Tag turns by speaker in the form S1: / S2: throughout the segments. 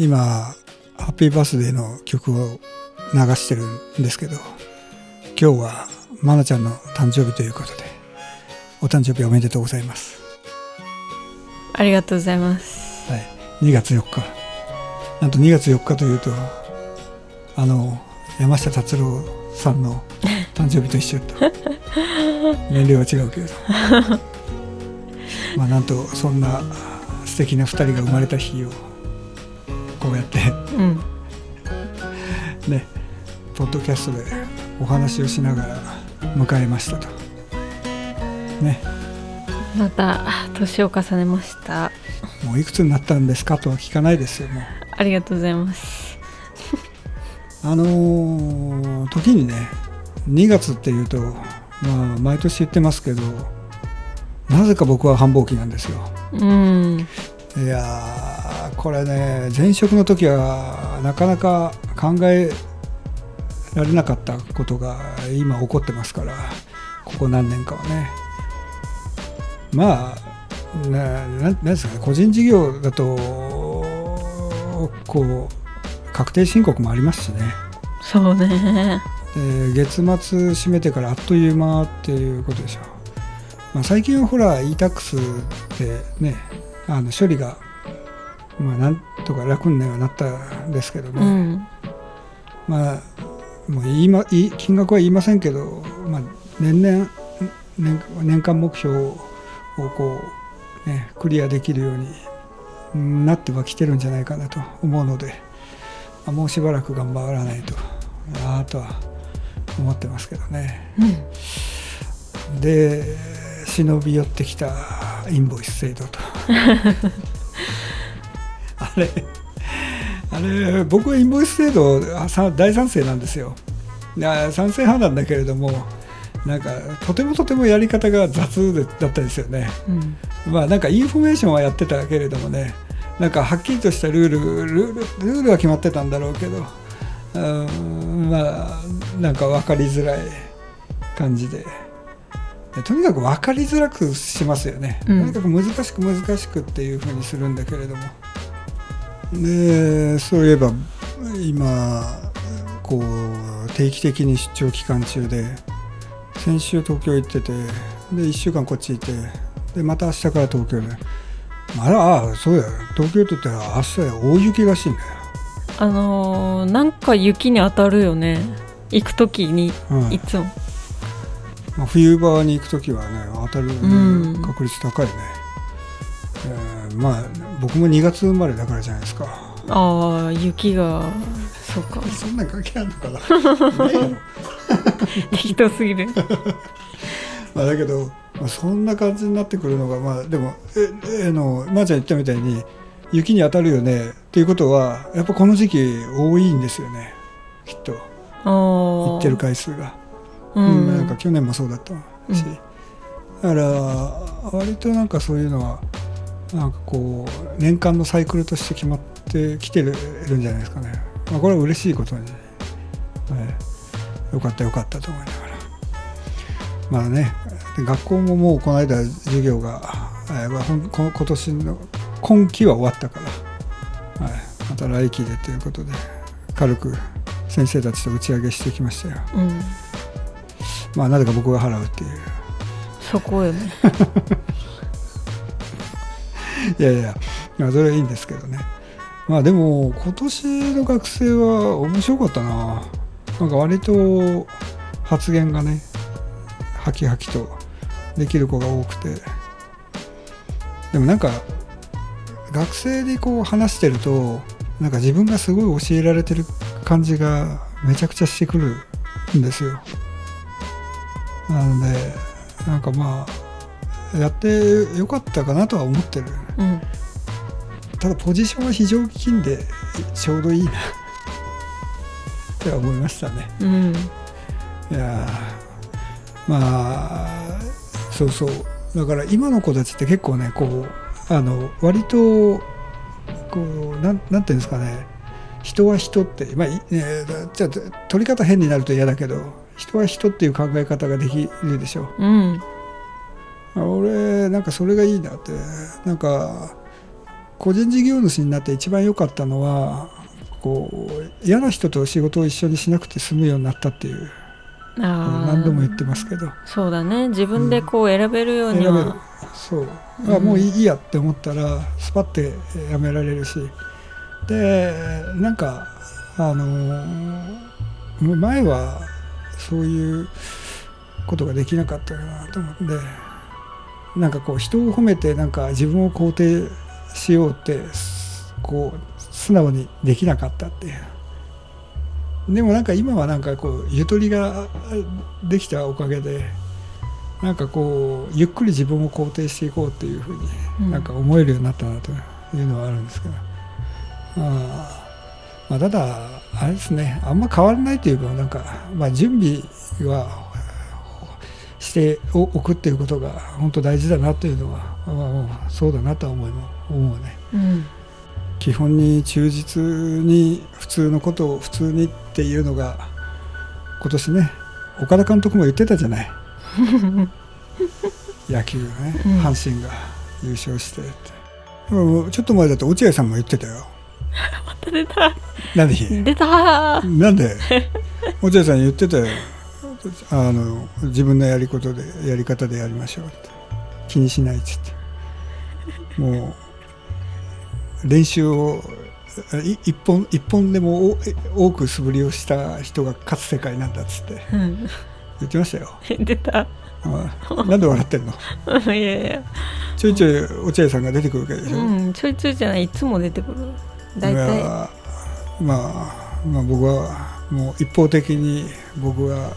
S1: 今ハッピーバースデーの曲を流してるんですけど今日はまなちゃんの誕生日ということでお誕生日おめでとうございます。
S2: ありがとうございます。
S1: はい。2月4日。なんと2月4日というとあの山下達郎さんの 誕生日と一緒だった。年齢は違うけれど。まあなんとそんな素敵な2人が生まれた日をこうやって。
S2: うん。
S1: ね。ポッドキャストでお話をしながら迎えましたと。ね。
S2: また年を重ねました。
S1: もういくつになったんですかとは聞かないですよもう。
S2: ありがとうございます。
S1: あのー時にね2月っていうとまあ毎年言ってますけどなぜか僕は繁忙期なんですよ。
S2: うん。
S1: いやーこれね前職の時はなかなか考えられなかったことが今起こってますからここ何年かはね。まあなななんですかね個人事業だとこう確定申告もありますしね。
S2: そうね。
S1: で月末締めてからあっという間っていうことでしょ。う、まあ、最近はほら e-tax でねあの処理が、まあ、なんとか楽にはなったんですけどね、
S2: うん。
S1: まあもう言いま金額は言いませんけど、まあ、年々年年間目標をこう、ね、クリアできるようになってはきてるんじゃないかなと思うので、まあもうしばらく頑張らないとなあとは思ってますけどね。
S2: うん。
S1: で忍び寄ってきたインボイス制度と。あ れ あれ僕はインボイス制度大賛成なんですよ。賛成派なんだけれどもなんかとてもとてもやり方が雑でだったですよね。
S2: うん。
S1: まあなんかインフォメーションはやってたけれどもねなんかはっきりとしたルールルールルールは決まってたんだろうけどうんまあなんか分かりづらい感じで。でとにかく分かりづらくしますよね、
S2: うん。
S1: とにかく難しく難しくっていうふうにするんだけれどもでそういえば今こう定期的に出張期間中で先週東京行っててで1週間こっちいてでまた明日から東京で。あらああそうだよ。東京って言ったら明日大雪らしいんだよ、
S2: あのーなんか雪に当たるよね。行く時に
S1: うん。
S2: いつも。
S1: まあ、冬場に行く時はね当たる
S2: うん。
S1: 確率高いね、えーまあ僕も2月生まれだからじゃないですか。
S2: ああ雪がそうか。
S1: そんなん関係あるのかな。ねえよ
S2: 適当すぎる。
S1: まあだけど、まあ、そんな感じになってくるのがまあでもええあのまー、ちゃん言ったみたいに雪に当たるよねっていうことはやっぱこの時期多いんですよね。きっと。
S2: ああ
S1: 行ってる回数が、
S2: う
S1: うんなん
S2: ん
S1: か去年もそうだったし、
S2: うん。
S1: だから割となんかそういうのはなんかこう年間のサイクルとして決まってきてるるんじゃないですかね、まあ、これは嬉しいことに、はい、よかったよかったと思いながら。まあねで学校ももうこの間授業が、えーまあ今年の今期は終わったから、はい、また来期でということで軽く先生たちと打ち上げしてきましたよ。
S2: うん。
S1: まあなぜか僕が払うっていう。
S2: そこよね
S1: いやいやまあそれはいいんですけどね。まあでも今年の学生は面白かったな。なんか割と発言がねハキハキとできる子が多くて。でもなんか学生でこう話してるとなんか自分がすごい教えられてる感じがめちゃくちゃしてくるんですよ。なのでなんかまあやってよかったかなとは思ってる。
S2: うん。
S1: ただポジションは非常勤でちょうどいいな。って思いましたね。
S2: うん。
S1: いやーまあそうそう。だから今の子たちって結構ねこうあの割とこうなんなんていうんですかね。人は人って、まあいね、じゃあ取り方変になると嫌だけど人は人っていう考え方ができるでしょ。
S2: うん。
S1: あ俺なんかそれがいいなって。なんか個人事業主になって一番良かったのはこう嫌な人と仕事を一緒にしなくて済むようになったっていう。何度も言ってますけど。
S2: そうだね。自分でこう選べるように
S1: 選べる。
S2: は、
S1: そう、
S2: うん。
S1: あもういいやって思ったらスパッてやめられるし。でなんかあのー前はそういうことができなかったかなと思ってなんかこう人を褒めてなんか自分を肯定しようってこう素直にできなかったっていう。でもなんか今はなんかこうゆとりができたおかげでなんかこうゆっくり自分を肯定していこうっていうふうに
S2: うん。
S1: なんか思えるようになったなというのはあるんですけど、あーまあ、ただあれですね。あんま変わらないというかなんか、まあ、準備はしておくっていうことが本当大事だなというのは、まあ、そうだなとは思い思うね。
S2: うん。
S1: 基本に忠実に普通のことを普通にっていうのが今年ね岡田監督も言ってたじゃない。野球ね、
S2: うん。
S1: 阪神が優勝してって。うんちょっと前だと落合さんも言ってたよ。
S2: 出た。
S1: 何？
S2: 出た
S1: なんで？落合さん言ってたよあの自分のやりことでやり方でやりましょうって。気にしないっつって。もう練習をい一本一本でもお多く素振りをした人が勝つ世界なんだっつって。
S2: うん。
S1: 言ってましたよ。
S2: 出た。
S1: あなんで笑ってんの？
S2: いやいや。
S1: ちょいちょい落合さんが出てくるわけでしょ、
S2: うんちょいちょいじゃない。いつも出てくる。大
S1: い
S2: 体
S1: やまあ、まあ僕はもう一方的に僕は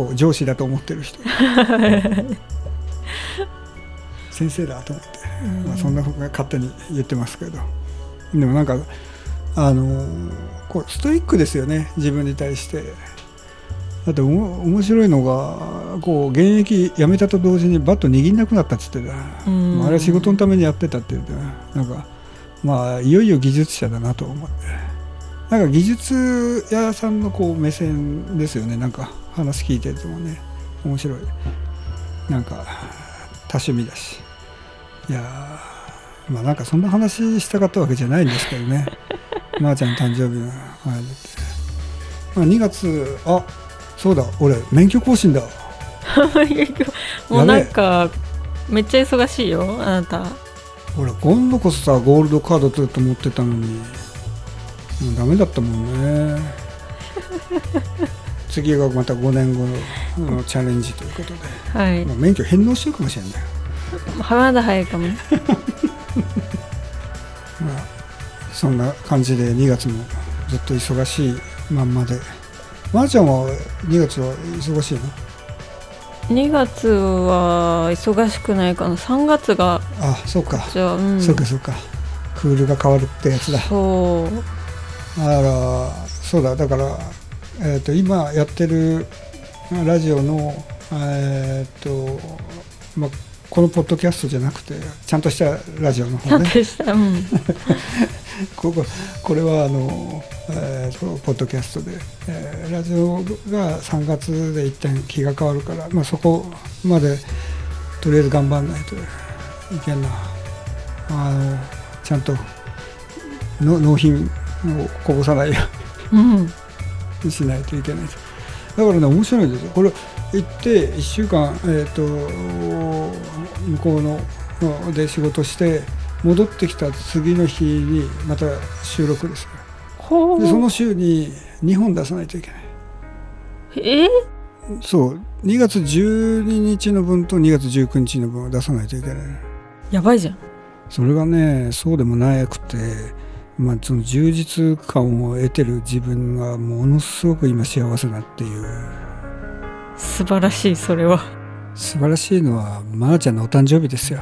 S1: こう上司だと思ってる人。先生だと思って、まあ、そんなふうに勝手に言ってますけど。でもなんかあのこうストイックですよね。自分に対して。だって面白いのがこう現役辞めたと同時にバット握んなくなったっつってた、
S2: うん。
S1: まああれは仕事のためにやってたって言ってなんかまあいよいよ技術者だなと思って。なんか技術屋さんのこう目線ですよね。なんか話聞いててもね面白い。なんか多趣味だし。いやーまあなんかそんな話したかったわけじゃないんですけどね。まーちゃんの誕生日のあれだって、まあ、2月あそうだ俺免許更新だ。
S2: もうなんかめっちゃ忙しいよあなた。
S1: 俺今度こそさゴールドカード取ると思ってたのに。もうダメだったもんね次がまた5年後ののチャレンジということで、
S2: はい。
S1: まあ、免許返納しようかもしれない、
S2: まだ早いかも。ね
S1: まあ、そんな感じで2月もずっと忙しいまんまで。まー、ちゃんは2月は忙しいの
S2: ？2月は忙しくないかな。3月が
S1: あそうか、
S2: じゃあうん。
S1: そうかそうか。クールが変わるってやつだ。
S2: そう。
S1: だからそうだ。だから、えー、と今やってるラジオの、えーとまあ、このポッドキャストじゃなくてちゃんとしたラジオの方ね。
S2: したうん。
S1: こここれはあの、えーとポッドキャストで、えーラジオが3月で一旦気が変わるから、まあ、そこまでとりあえず頑張んないといけんな。あのちゃんとの納品をこぼさないように。
S2: うん
S1: しないといけない。だからね面白いんですよ。これ行って1週間、えー、と向こうのので仕事して戻ってきた次の日にまた収録です。よ
S2: ほう。
S1: でその週に2本出さないといけない。
S2: え
S1: そう。2月12日の分と2月19日の分を出さないといけない。
S2: やばいじゃん。
S1: それがねそうでもなくて、まあ、その充実感を得てる自分がものすごく今幸せだっていう。
S2: 素晴らしいそれは。
S1: 素晴らしいのはまー、ちゃんのお誕生日ですよ